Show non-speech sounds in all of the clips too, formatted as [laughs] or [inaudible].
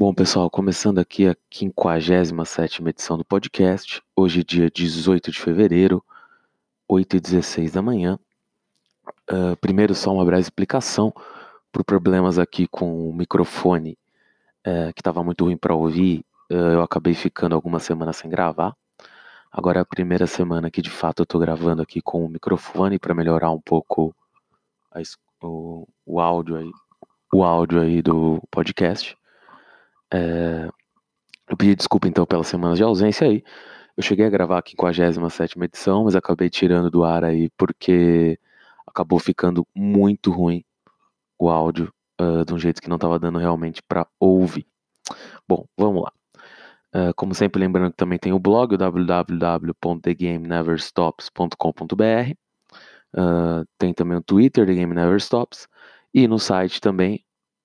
Bom, pessoal, começando aqui a 57 edição do podcast, hoje dia 18 de fevereiro, 8 e 16 da manhã. Uh, primeiro, só uma breve explicação por problemas aqui com o microfone, uh, que estava muito ruim para ouvir, uh, eu acabei ficando algumas semanas sem gravar. Agora é a primeira semana que de fato eu estou gravando aqui com o microfone para melhorar um pouco a, o, o áudio aí, o áudio aí do podcast. É, eu pedi desculpa então pelas semanas de ausência aí. Eu cheguei a gravar a 57 edição, mas acabei tirando do ar aí porque acabou ficando muito ruim o áudio uh, de um jeito que não estava dando realmente para ouvir. Bom, vamos lá. Uh, como sempre, lembrando que também tem o blog, www.thegameneverstops.com.br. Uh, tem também o Twitter, The Game Never Stops. E no site também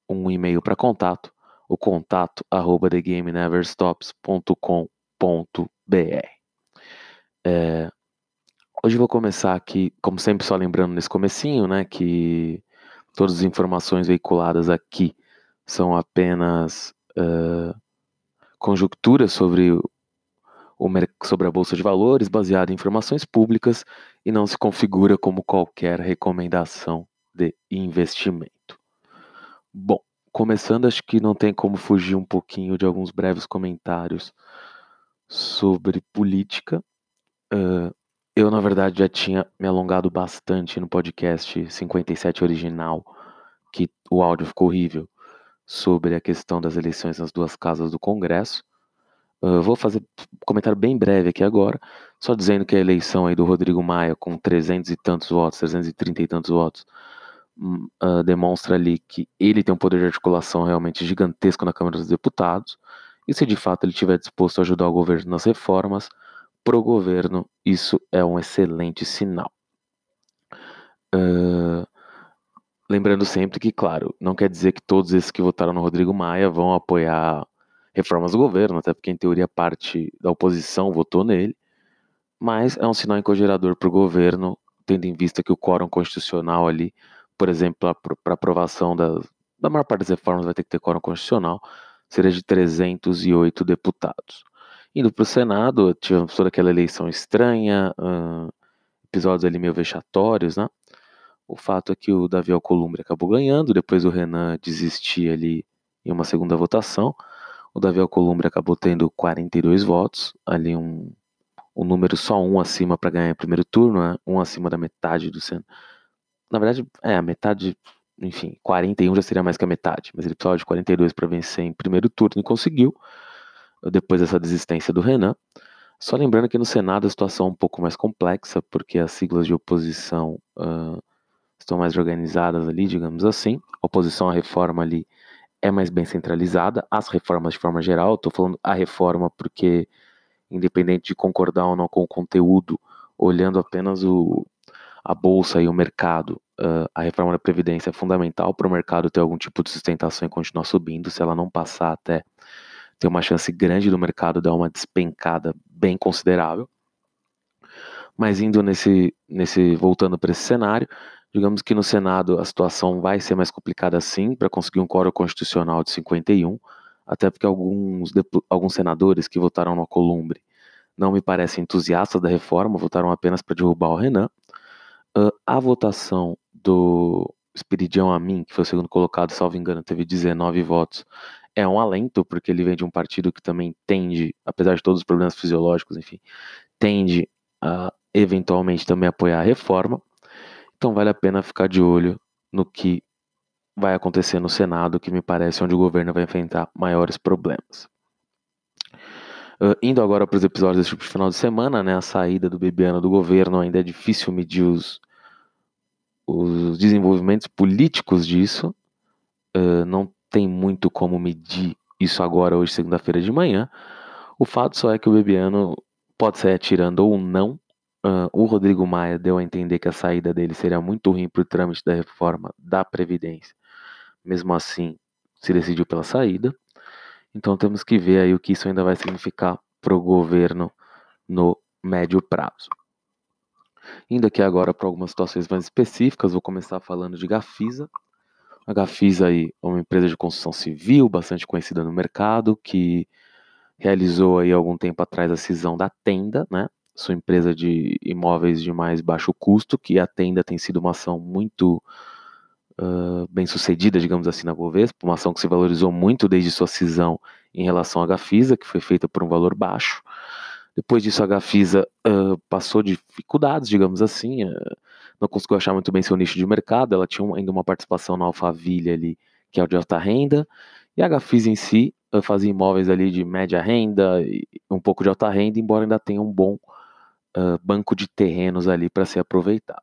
um e-mail para contato, o contato arroba thegameneverstops.com.br. É, hoje vou começar aqui, como sempre, só lembrando nesse comecinho, né, que todas as informações veiculadas aqui são apenas uh, conjecturas sobre, o, sobre a Bolsa de Valores, baseada em informações públicas e não se configura como qualquer recomendação de investimento. Bom, começando, acho que não tem como fugir um pouquinho de alguns breves comentários sobre política. Uh, eu, na verdade, já tinha me alongado bastante no podcast 57 original, que o áudio ficou horrível sobre a questão das eleições nas duas casas do Congresso. Uh, vou fazer um comentário bem breve aqui agora, só dizendo que a eleição aí do Rodrigo Maia, com 300 e tantos votos, 330 e tantos votos, uh, demonstra ali que ele tem um poder de articulação realmente gigantesco na Câmara dos Deputados, e se de fato ele estiver disposto a ajudar o governo nas reformas, pro governo isso é um excelente sinal. Uh, Lembrando sempre que, claro, não quer dizer que todos esses que votaram no Rodrigo Maia vão apoiar reformas do governo, até porque, em teoria, parte da oposição votou nele, mas é um sinal encorajador para o governo, tendo em vista que o quórum constitucional ali, por exemplo, para aprovação da, da maior parte das reformas vai ter que ter quórum constitucional, seria de 308 deputados. Indo para o Senado, tivemos toda aquela eleição estranha, uh, episódios ali meio vexatórios, né? O fato é que o Davi Alcolumbre acabou ganhando, depois o Renan desistir ali em uma segunda votação. O Davi Alcolumbre acabou tendo 42 votos, ali um, um número só um acima para ganhar em primeiro turno, né? um acima da metade do Senado. Na verdade, é, a metade, enfim, 41 já seria mais que a metade, mas ele precisava de 42 para vencer em primeiro turno e conseguiu, depois dessa desistência do Renan. Só lembrando que no Senado a situação é um pouco mais complexa, porque as siglas de oposição uh, estão mais organizadas ali, digamos assim. A oposição à reforma ali é mais bem centralizada. As reformas de forma geral, estou falando a reforma porque, independente de concordar ou não com o conteúdo, olhando apenas o, a bolsa e o mercado, uh, a reforma da Previdência é fundamental para o mercado ter algum tipo de sustentação e continuar subindo. Se ela não passar até ter uma chance grande do mercado dar uma despencada bem considerável. Mas indo nesse, nesse voltando para esse cenário, Digamos que no Senado a situação vai ser mais complicada sim para conseguir um quórum constitucional de 51, até porque alguns, alguns senadores que votaram no Columbre não me parecem entusiastas da reforma, votaram apenas para derrubar o Renan. Uh, a votação do Espiridião Amin, que foi o segundo colocado, salvo engano, teve 19 votos, é um alento, porque ele vem de um partido que também tende, apesar de todos os problemas fisiológicos, enfim, tende a eventualmente também apoiar a reforma. Então vale a pena ficar de olho no que vai acontecer no Senado, que me parece onde o governo vai enfrentar maiores problemas. Uh, indo agora para os episódios desse tipo de final de semana, né, a saída do Bebiano do governo, ainda é difícil medir os, os desenvolvimentos políticos disso. Uh, não tem muito como medir isso agora, hoje, segunda-feira de manhã. O fato só é que o Bebiano pode sair atirando ou não Uh, o Rodrigo Maia deu a entender que a saída dele seria muito ruim para o trâmite da reforma da Previdência. Mesmo assim, se decidiu pela saída. Então temos que ver aí o que isso ainda vai significar para o governo no médio prazo. Indo aqui agora para algumas situações mais específicas, vou começar falando de Gafisa. A Gafisa aí é uma empresa de construção civil bastante conhecida no mercado que realizou aí algum tempo atrás a cisão da Tenda, né? Sua empresa de imóveis de mais baixo custo, que a Tenda tem sido uma ação muito uh, bem sucedida, digamos assim, na Bovespa, uma ação que se valorizou muito desde sua cisão em relação à Gafisa, que foi feita por um valor baixo. Depois disso, a Gafisa uh, passou dificuldades, digamos assim, uh, não conseguiu achar muito bem seu nicho de mercado, ela tinha ainda uma participação na Alphaville ali, que é o de alta renda, e a Gafisa em si uh, fazia imóveis ali de média renda e um pouco de alta renda, embora ainda tenha um bom banco de terrenos ali para ser aproveitado.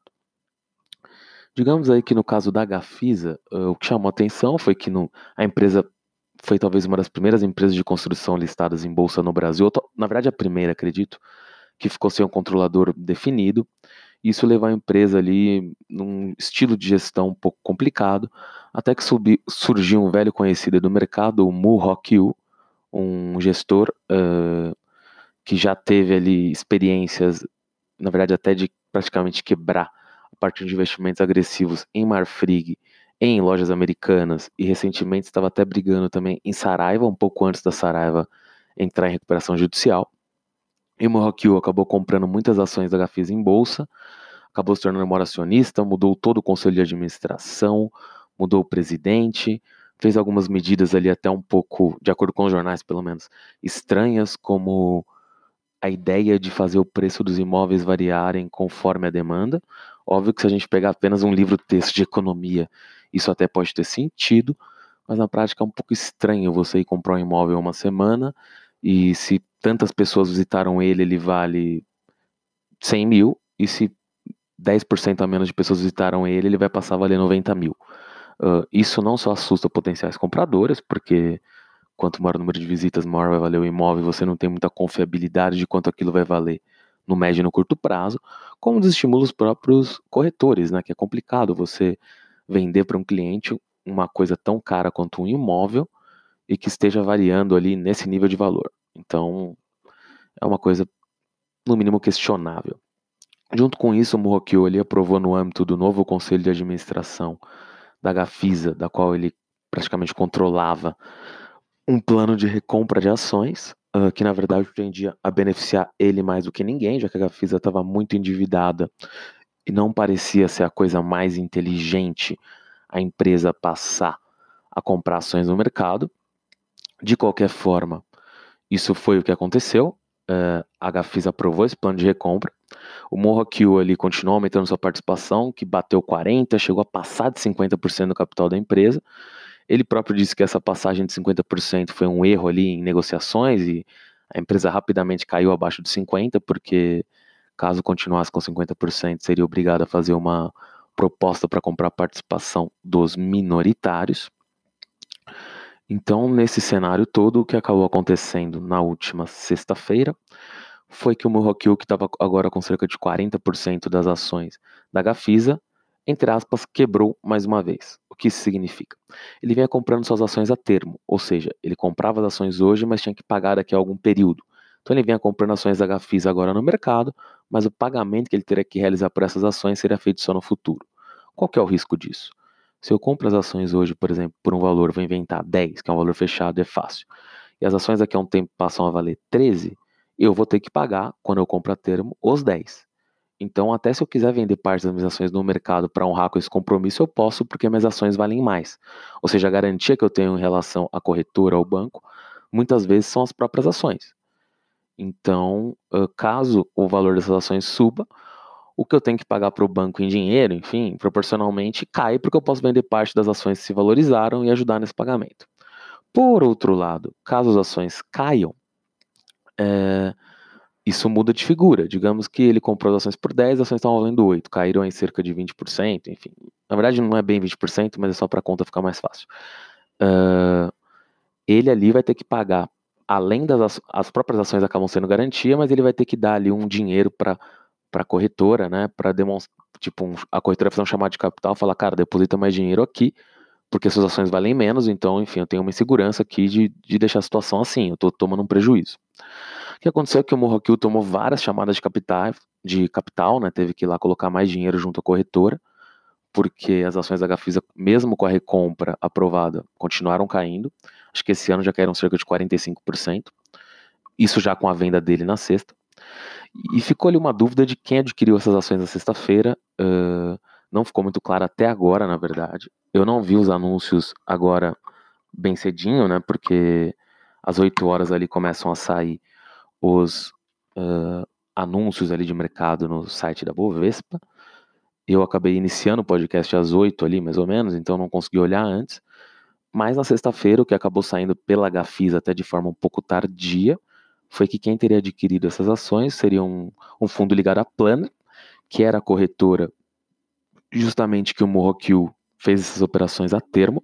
Digamos aí que no caso da Gafisa, o que chamou atenção foi que no, a empresa foi talvez uma das primeiras empresas de construção listadas em bolsa no Brasil, na verdade a primeira, acredito, que ficou sem um controlador definido. Isso levou a empresa ali num estilo de gestão um pouco complicado, até que subi, surgiu um velho conhecido do mercado, o Mu Rokyu, um gestor uh, que já teve ali experiências, na verdade até de praticamente quebrar a partir de investimentos agressivos em Marfrig em lojas americanas e recentemente estava até brigando também em Saraiva, um pouco antes da Saraiva entrar em recuperação judicial. E o Morroquio acabou comprando muitas ações da Gafis em bolsa, acabou se tornando maior acionista, mudou todo o conselho de administração, mudou o presidente, fez algumas medidas ali até um pouco, de acordo com os jornais pelo menos, estranhas, como a ideia de fazer o preço dos imóveis variarem conforme a demanda. Óbvio que se a gente pegar apenas um livro texto de economia isso até pode ter sentido, mas na prática é um pouco estranho você ir comprar um imóvel uma semana e se tantas pessoas visitaram ele, ele vale 100 mil, e se 10% a menos de pessoas visitaram ele, ele vai passar a valer 90 mil. Uh, isso não só assusta potenciais compradores, porque quanto maior o número de visitas, maior vai valer o imóvel, você não tem muita confiabilidade de quanto aquilo vai valer no médio e no curto prazo, como desestimula os próprios corretores, né, que é complicado você vender para um cliente uma coisa tão cara quanto um imóvel e que esteja variando ali nesse nível de valor. Então, é uma coisa, no mínimo, questionável. Junto com isso, o Morrocchio ele aprovou no âmbito do novo conselho de administração da Gafisa, da qual ele praticamente controlava um plano de recompra de ações, uh, que na verdade tendia a beneficiar ele mais do que ninguém, já que a Gafisa estava muito endividada e não parecia ser a coisa mais inteligente a empresa passar a comprar ações no mercado. De qualquer forma, isso foi o que aconteceu. Uh, a Gafis aprovou esse plano de recompra. O Morroquio ali continuou aumentando sua participação, que bateu 40%, chegou a passar de 50% do capital da empresa. Ele próprio disse que essa passagem de 50% foi um erro ali em negociações e a empresa rapidamente caiu abaixo de 50%, porque caso continuasse com 50%, seria obrigado a fazer uma proposta para comprar participação dos minoritários. Então, nesse cenário todo, o que acabou acontecendo na última sexta-feira foi que o Murroquil, que estava agora com cerca de 40% das ações da Gafisa, entre aspas, quebrou mais uma vez. O que isso significa? Ele vinha comprando suas ações a termo, ou seja, ele comprava as ações hoje, mas tinha que pagar daqui a algum período. Então ele vinha comprando ações da Gafis agora no mercado, mas o pagamento que ele teria que realizar por essas ações seria feito só no futuro. Qual que é o risco disso? Se eu compro as ações hoje, por exemplo, por um valor, vou inventar 10, que é um valor fechado, é fácil, e as ações daqui a um tempo passam a valer 13, eu vou ter que pagar, quando eu compro a termo, os 10. Então, até se eu quiser vender parte das minhas ações no mercado para honrar com esse compromisso, eu posso, porque minhas ações valem mais. Ou seja, a garantia que eu tenho em relação à corretora, ao banco, muitas vezes são as próprias ações. Então, caso o valor dessas ações suba, o que eu tenho que pagar para o banco em dinheiro, enfim, proporcionalmente cai, porque eu posso vender parte das ações que se valorizaram e ajudar nesse pagamento. Por outro lado, caso as ações caiam, é, isso muda de figura. Digamos que ele comprou as ações por 10, as ações estão valendo 8, caíram em cerca de 20%, enfim. Na verdade, não é bem 20%, mas é só para a conta ficar mais fácil. Ele ali vai ter que pagar além das as próprias ações acabam sendo garantia, mas ele vai ter que dar ali um dinheiro para a corretora, né, para demonstrar, tipo, um, a corretora fazer um chamado de capital, falar, cara, deposita mais dinheiro aqui, porque suas ações valem menos, então, enfim, eu tenho uma insegurança aqui de, de deixar a situação assim, eu estou tomando um prejuízo. O que aconteceu é que o Morroquil tomou várias chamadas de capital, de capital, né, teve que ir lá colocar mais dinheiro junto à corretora, porque as ações da Gafisa, mesmo com a recompra aprovada, continuaram caindo. Acho que esse ano já caíram cerca de 45%. Isso já com a venda dele na sexta. E ficou ali uma dúvida de quem adquiriu essas ações na sexta-feira. Uh, não ficou muito claro até agora, na verdade. Eu não vi os anúncios agora bem cedinho, né? Porque às 8 horas ali começam a sair os uh, anúncios ali de mercado no site da Bovespa. Eu acabei iniciando o podcast às 8 ali, mais ou menos, então não consegui olhar antes. Mas na sexta-feira, o que acabou saindo pela Gafisa até de forma um pouco tardia, foi que quem teria adquirido essas ações seria um, um fundo ligado à Plana, que era a corretora justamente que o Morroquiu fez essas operações a termo.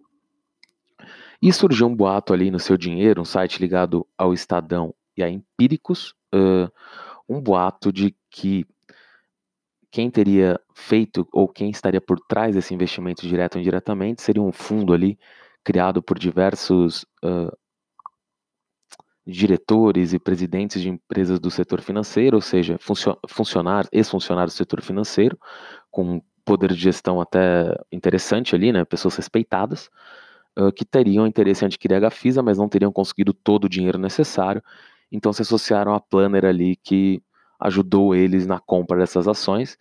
E surgiu um boato ali no seu dinheiro, um site ligado ao Estadão e a Empíricos, uh, um boato de que quem teria feito ou quem estaria por trás desse investimento direto ou indiretamente seria um fundo ali criado por diversos uh, diretores e presidentes de empresas do setor financeiro, ou seja, funcionários, ex-funcionários do setor financeiro, com poder de gestão até interessante ali, né, pessoas respeitadas, uh, que teriam interesse em adquirir a Gafisa, mas não teriam conseguido todo o dinheiro necessário, então se associaram à Planner ali, que ajudou eles na compra dessas ações,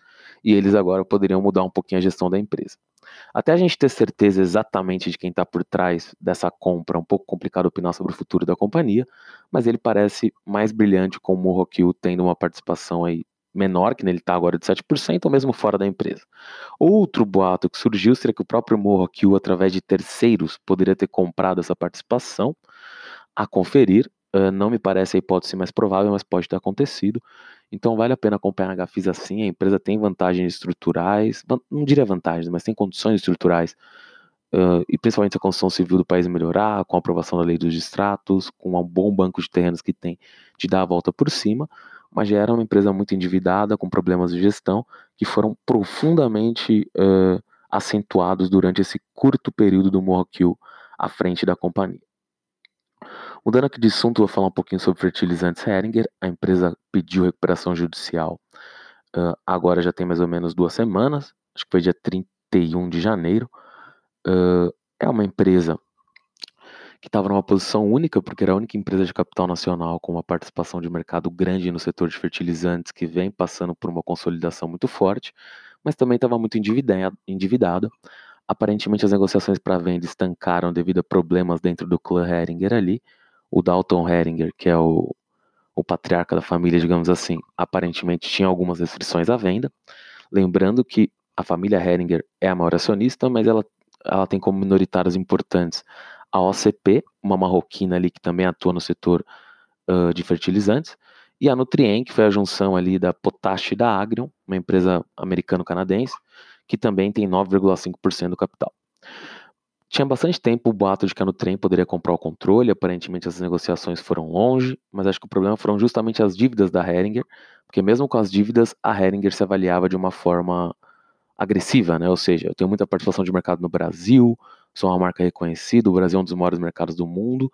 e eles agora poderiam mudar um pouquinho a gestão da empresa. Até a gente ter certeza exatamente de quem está por trás dessa compra, é um pouco complicado opinar sobre o futuro da companhia, mas ele parece mais brilhante com o Morroquiu tendo uma participação aí menor, que nele está agora de 7%, ou mesmo fora da empresa. Outro boato que surgiu seria que o próprio Morroquiu, através de terceiros, poderia ter comprado essa participação, a conferir, uh, não me parece a hipótese mais provável, mas pode ter acontecido, então vale a pena acompanhar a Gafisa assim, a empresa tem vantagens estruturais, não diria vantagens, mas tem condições estruturais, uh, e principalmente a construção civil do país melhorar, com a aprovação da lei dos distratos, com um bom banco de terrenos que tem de dar a volta por cima, mas já era uma empresa muito endividada, com problemas de gestão, que foram profundamente uh, acentuados durante esse curto período do Morroquiu à frente da companhia. Mudando aqui de assunto, vou falar um pouquinho sobre fertilizantes Heringer. A empresa pediu recuperação judicial uh, agora já tem mais ou menos duas semanas, acho que foi dia 31 de janeiro. Uh, é uma empresa que estava numa posição única, porque era a única empresa de capital nacional com uma participação de mercado grande no setor de fertilizantes, que vem passando por uma consolidação muito forte, mas também estava muito endividada. Aparentemente, as negociações para venda estancaram devido a problemas dentro do clã Heringer ali, o Dalton Heringer, que é o, o patriarca da família, digamos assim, aparentemente tinha algumas restrições à venda. Lembrando que a família Heringer é a maior acionista, mas ela, ela tem como minoritários importantes a OCP, uma marroquina ali que também atua no setor uh, de fertilizantes, e a Nutrien, que foi a junção ali da Potash e da Agrion, uma empresa americano-canadense, que também tem 9,5% do capital. Tinha bastante tempo o boato de que a Nutrem poderia comprar o controle, aparentemente as negociações foram longe, mas acho que o problema foram justamente as dívidas da Heringer, porque mesmo com as dívidas, a Heringer se avaliava de uma forma agressiva, né? Ou seja, eu tenho muita participação de mercado no Brasil, sou uma marca reconhecida, o Brasil é um dos maiores mercados do mundo.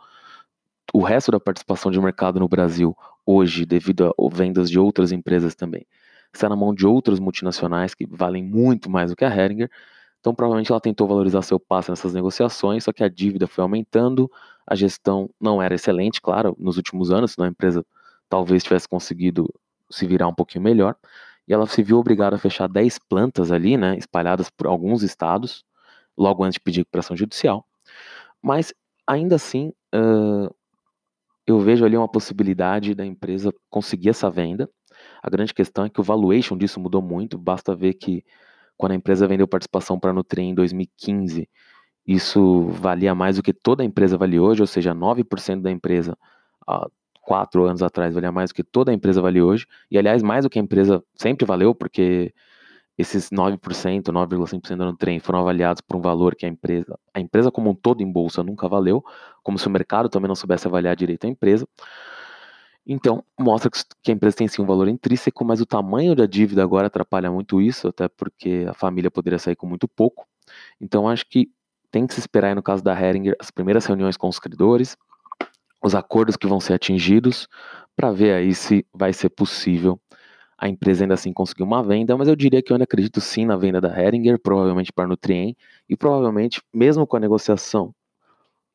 O resto da participação de mercado no Brasil, hoje, devido a vendas de outras empresas também, está na mão de outras multinacionais que valem muito mais do que a Heringer, então, provavelmente ela tentou valorizar seu passe nessas negociações, só que a dívida foi aumentando, a gestão não era excelente, claro, nos últimos anos, senão a empresa talvez tivesse conseguido se virar um pouquinho melhor, e ela se viu obrigada a fechar 10 plantas ali, né, espalhadas por alguns estados, logo antes de pedir recuperação judicial. Mas, ainda assim, uh, eu vejo ali uma possibilidade da empresa conseguir essa venda. A grande questão é que o valuation disso mudou muito, basta ver que quando a empresa vendeu participação para a Nutri em 2015, isso valia mais do que toda a empresa vale hoje, ou seja, 9% da empresa há quatro anos atrás valia mais do que toda a empresa vale hoje, e aliás, mais do que a empresa sempre valeu, porque esses 9%, 9,5% da Nutrem foram avaliados por um valor que a empresa, a empresa como um todo em bolsa nunca valeu, como se o mercado também não soubesse avaliar direito a empresa. Então, mostra que a empresa tem sim um valor intrínseco, mas o tamanho da dívida agora atrapalha muito isso, até porque a família poderia sair com muito pouco. Então, acho que tem que se esperar, aí, no caso da Heringer, as primeiras reuniões com os credores, os acordos que vão ser atingidos, para ver aí se vai ser possível a empresa ainda assim conseguiu uma venda, mas eu diria que eu ainda acredito sim na venda da Heringer, provavelmente para a Nutrien, e provavelmente, mesmo com a negociação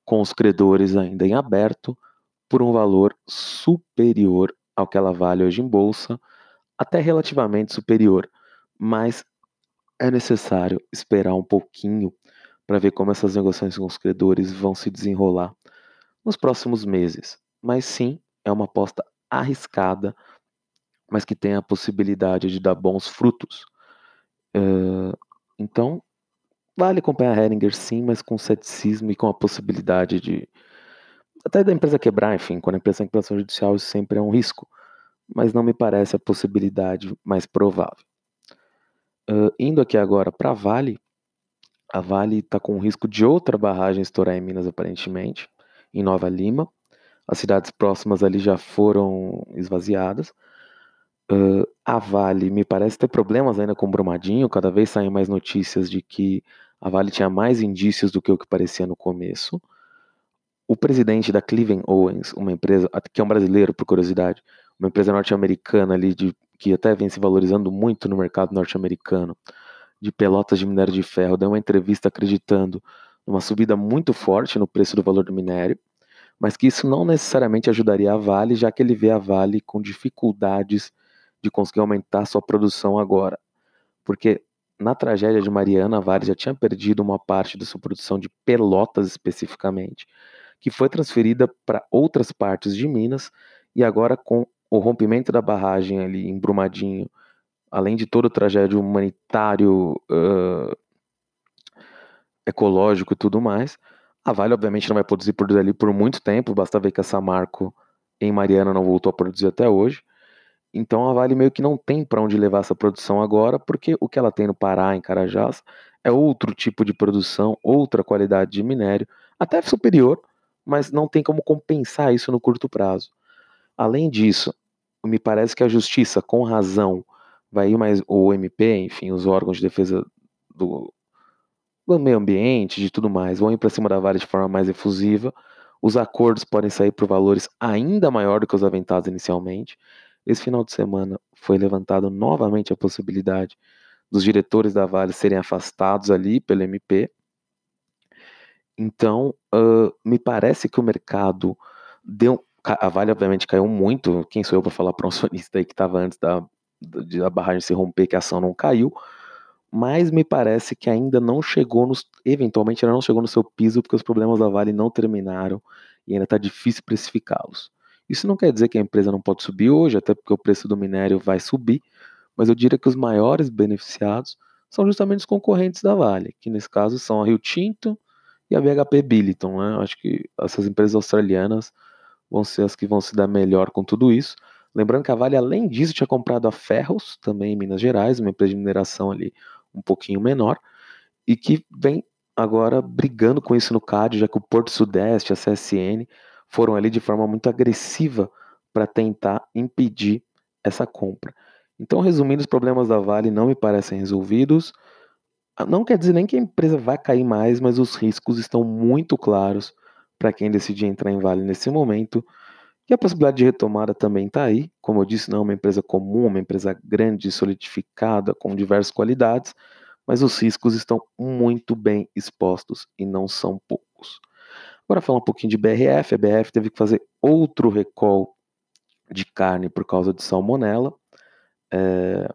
com os credores ainda em aberto, por um valor superior ao que ela vale hoje em bolsa, até relativamente superior, mas é necessário esperar um pouquinho para ver como essas negociações com os credores vão se desenrolar nos próximos meses. Mas sim, é uma aposta arriscada, mas que tem a possibilidade de dar bons frutos. Uh, então, vale acompanhar a Heringer sim, mas com ceticismo e com a possibilidade de até da empresa quebrar, enfim, quando a empresa em operação judicial isso sempre é um risco, mas não me parece a possibilidade mais provável. Uh, indo aqui agora para a Vale, a Vale está com risco de outra barragem estourar em Minas, aparentemente, em Nova Lima. As cidades próximas ali já foram esvaziadas. Uh, a Vale me parece ter problemas ainda com Brumadinho. Cada vez saem mais notícias de que a Vale tinha mais indícios do que o que parecia no começo. O presidente da Cleveland Owens, uma empresa que é um brasileiro, por curiosidade, uma empresa norte-americana ali de que até vem se valorizando muito no mercado norte-americano, de pelotas de minério de ferro, deu uma entrevista acreditando numa subida muito forte no preço do valor do minério, mas que isso não necessariamente ajudaria a Vale, já que ele vê a Vale com dificuldades de conseguir aumentar sua produção agora. Porque na tragédia de Mariana, a Vale já tinha perdido uma parte da sua produção de pelotas especificamente, que foi transferida para outras partes de Minas, e agora com o rompimento da barragem ali em Brumadinho, além de todo o tragédia humanitário, uh, ecológico e tudo mais, a Vale obviamente não vai produzir por ali por muito tempo, basta ver que a Samarco em Mariana não voltou a produzir até hoje. Então a Vale meio que não tem para onde levar essa produção agora, porque o que ela tem no Pará, em Carajás, é outro tipo de produção, outra qualidade de minério, até superior, mas não tem como compensar isso no curto prazo. Além disso, me parece que a justiça, com razão, vai ir mais, o MP, enfim, os órgãos de defesa do, do meio ambiente, de tudo mais, vão ir para cima da Vale de forma mais efusiva. Os acordos podem sair por valores ainda maior do que os aventados inicialmente. Esse final de semana foi levantado novamente a possibilidade dos diretores da Vale serem afastados ali pelo MP. Então, uh, me parece que o mercado deu, a Vale, obviamente, caiu muito. Quem sou eu para falar para um [laughs] acionista aí que estava antes da, da barragem se romper que a ação não caiu? Mas me parece que ainda não chegou nos. Eventualmente, ainda não chegou no seu piso, porque os problemas da Vale não terminaram e ainda está difícil precificá-los. Isso não quer dizer que a empresa não pode subir hoje, até porque o preço do minério vai subir, mas eu diria que os maiores beneficiados são justamente os concorrentes da Vale, que nesse caso são a Rio Tinto e a BHP Billiton. Né? Acho que essas empresas australianas vão ser as que vão se dar melhor com tudo isso. Lembrando que a Vale, além disso, tinha comprado a Ferros, também em Minas Gerais, uma empresa de mineração ali um pouquinho menor, e que vem agora brigando com isso no CAD, já que o Porto Sudeste, a CSN, foram ali de forma muito agressiva para tentar impedir essa compra. Então, resumindo, os problemas da Vale não me parecem resolvidos. Não quer dizer nem que a empresa vai cair mais, mas os riscos estão muito claros para quem decidir entrar em Vale nesse momento. E a possibilidade de retomada também está aí. Como eu disse, não é uma empresa comum, uma empresa grande, solidificada, com diversas qualidades, mas os riscos estão muito bem expostos e não são poucos. Agora falar um pouquinho de BRF. A BRF teve que fazer outro recall de carne por causa de salmonela. É,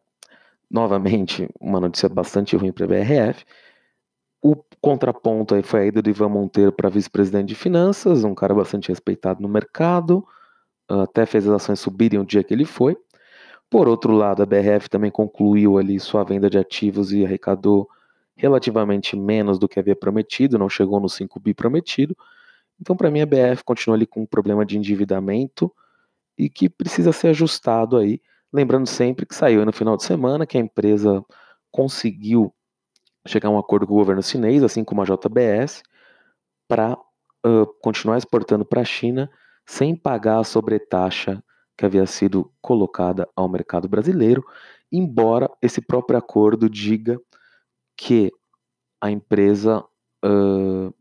novamente, uma notícia bastante ruim para a BRF. O contraponto aí foi a ida do Ivan Monteiro para vice-presidente de finanças, um cara bastante respeitado no mercado, até fez as ações subirem o dia que ele foi. Por outro lado, a BRF também concluiu ali sua venda de ativos e arrecadou relativamente menos do que havia prometido, não chegou no 5 bi prometido. Então, para mim, a BRF continua ali com um problema de endividamento e que precisa ser ajustado aí. Lembrando sempre que saiu no final de semana que a empresa conseguiu chegar a um acordo com o governo chinês, assim como a JBS, para uh, continuar exportando para a China sem pagar a sobretaxa que havia sido colocada ao mercado brasileiro, embora esse próprio acordo diga que a empresa uh,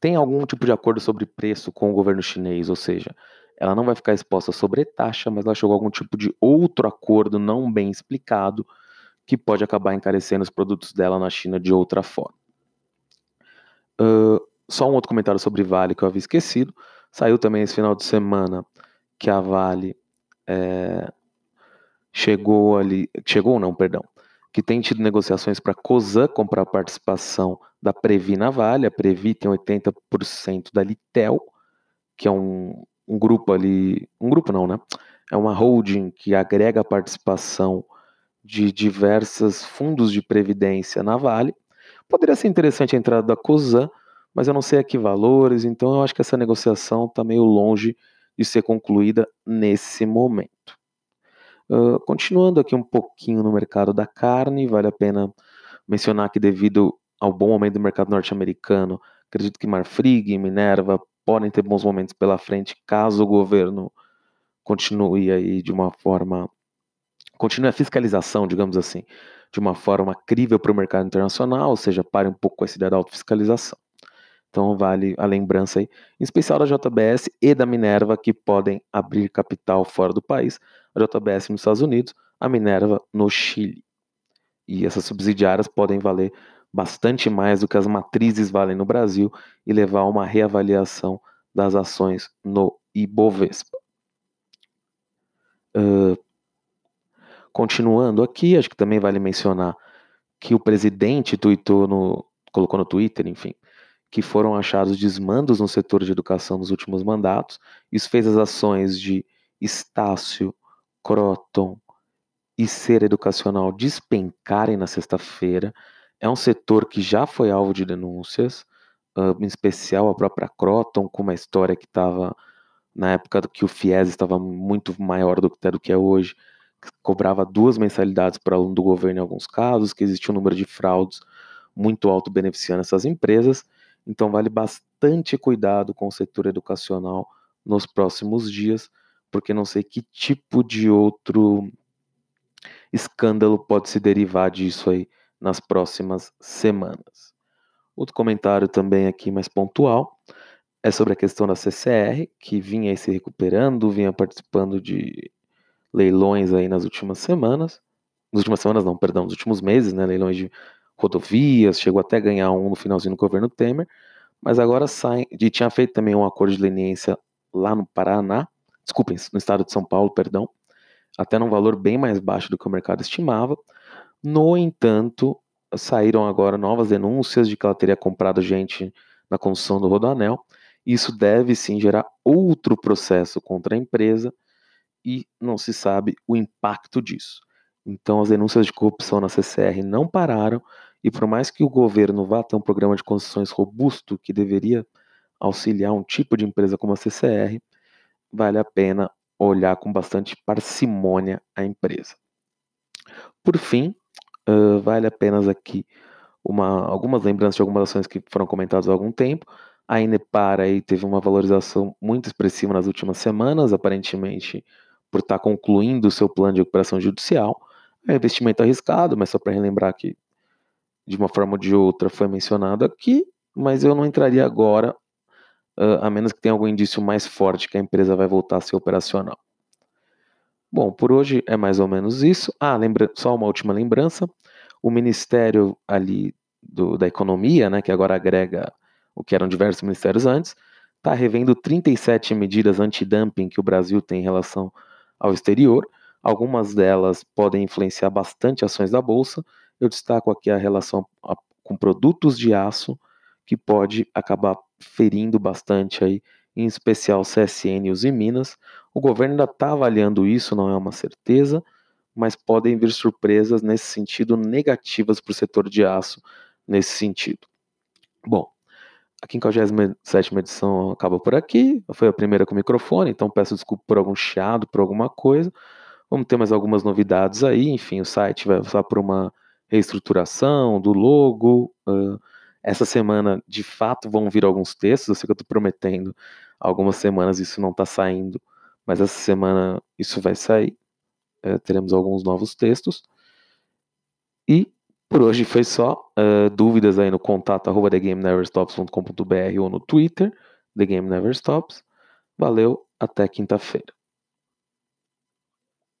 tem algum tipo de acordo sobre preço com o governo chinês, ou seja, ela não vai ficar exposta sobre taxa, mas ela chegou a algum tipo de outro acordo não bem explicado que pode acabar encarecendo os produtos dela na China de outra forma. Uh, só um outro comentário sobre Vale que eu havia esquecido. Saiu também esse final de semana que a Vale é, chegou ali. Chegou, não, perdão. Que tem tido negociações para a COSAN comprar participação da Previ na Vale. A Previ tem 80% da Litel, que é um, um grupo ali. Um grupo não, né? É uma holding que agrega a participação de diversos fundos de previdência na Vale. Poderia ser interessante a entrada da COSAN, mas eu não sei a que valores, então eu acho que essa negociação está meio longe de ser concluída nesse momento. Uh, continuando aqui um pouquinho no mercado da carne, vale a pena mencionar que devido ao bom momento do mercado norte-americano, acredito que Marfrig Minerva podem ter bons momentos pela frente caso o governo continue aí de uma forma continue a fiscalização, digamos assim, de uma forma crível para o mercado internacional, ou seja, pare um pouco com essa ideia da autofiscalização. Então vale a lembrança aí, em especial da JBS e da Minerva, que podem abrir capital fora do país. A JBS nos Estados Unidos, a Minerva no Chile. E essas subsidiárias podem valer bastante mais do que as matrizes valem no Brasil e levar a uma reavaliação das ações no Ibovespa. Uh, continuando aqui, acho que também vale mencionar que o presidente tweetou no, colocou no Twitter, enfim, que foram achados desmandos no setor de educação nos últimos mandatos. Isso fez as ações de Estácio, Croton e Ser Educacional despencarem na sexta-feira. É um setor que já foi alvo de denúncias, em especial a própria Croton, com uma história que estava na época que o FIES estava muito maior do que, do que é hoje, cobrava duas mensalidades para aluno do governo em alguns casos, que existia um número de fraudes muito alto beneficiando essas empresas. Então, vale bastante cuidado com o setor educacional nos próximos dias, porque não sei que tipo de outro escândalo pode se derivar disso aí nas próximas semanas. Outro comentário também aqui mais pontual é sobre a questão da CCR, que vinha se recuperando, vinha participando de leilões aí nas últimas semanas. Nas últimas semanas, não, perdão, nos últimos meses, né? Leilões de rodovias, chegou até a ganhar um no finalzinho do governo Temer, mas agora sai, e tinha feito também um acordo de leniência lá no Paraná, desculpem, no estado de São Paulo, perdão, até num valor bem mais baixo do que o mercado estimava. No entanto, saíram agora novas denúncias de que ela teria comprado gente na construção do Rodoanel. Isso deve sim gerar outro processo contra a empresa e não se sabe o impacto disso. Então, as denúncias de corrupção na CCR não pararam e por mais que o governo vá ter um programa de concessões robusto que deveria auxiliar um tipo de empresa como a CCR, vale a pena olhar com bastante parcimônia a empresa. Por fim, vale apenas aqui uma, algumas lembranças de algumas ações que foram comentadas há algum tempo. A Inepar aí teve uma valorização muito expressiva nas últimas semanas, aparentemente por estar concluindo o seu plano de recuperação judicial. É investimento arriscado, mas só para relembrar que de uma forma ou de outra foi mencionado aqui, mas eu não entraria agora, uh, a menos que tenha algum indício mais forte que a empresa vai voltar a ser operacional. Bom, por hoje é mais ou menos isso. Ah, lembra, só uma última lembrança. O Ministério ali do, da Economia, né, que agora agrega o que eram diversos ministérios antes, está revendo 37 medidas anti-dumping que o Brasil tem em relação ao exterior. Algumas delas podem influenciar bastante ações da Bolsa, eu destaco aqui a relação com produtos de aço, que pode acabar ferindo bastante aí, em especial CSN e os Minas. O governo ainda está avaliando isso, não é uma certeza, mas podem vir surpresas nesse sentido negativas para o setor de aço nesse sentido. Bom, a 57 edição acaba por aqui. Foi a primeira com microfone, então peço desculpa por algum chiado, por alguma coisa. Vamos ter mais algumas novidades aí. Enfim, o site vai passar por uma reestruturação do logo. Uh, essa semana, de fato, vão vir alguns textos. Eu sei que eu estou prometendo algumas semanas isso não está saindo, mas essa semana isso vai sair. Uh, teremos alguns novos textos. E por hoje foi só. Uh, dúvidas aí no contato arroba thegameneverstops.com.br ou no Twitter, The Game Never Stops. Valeu até quinta-feira.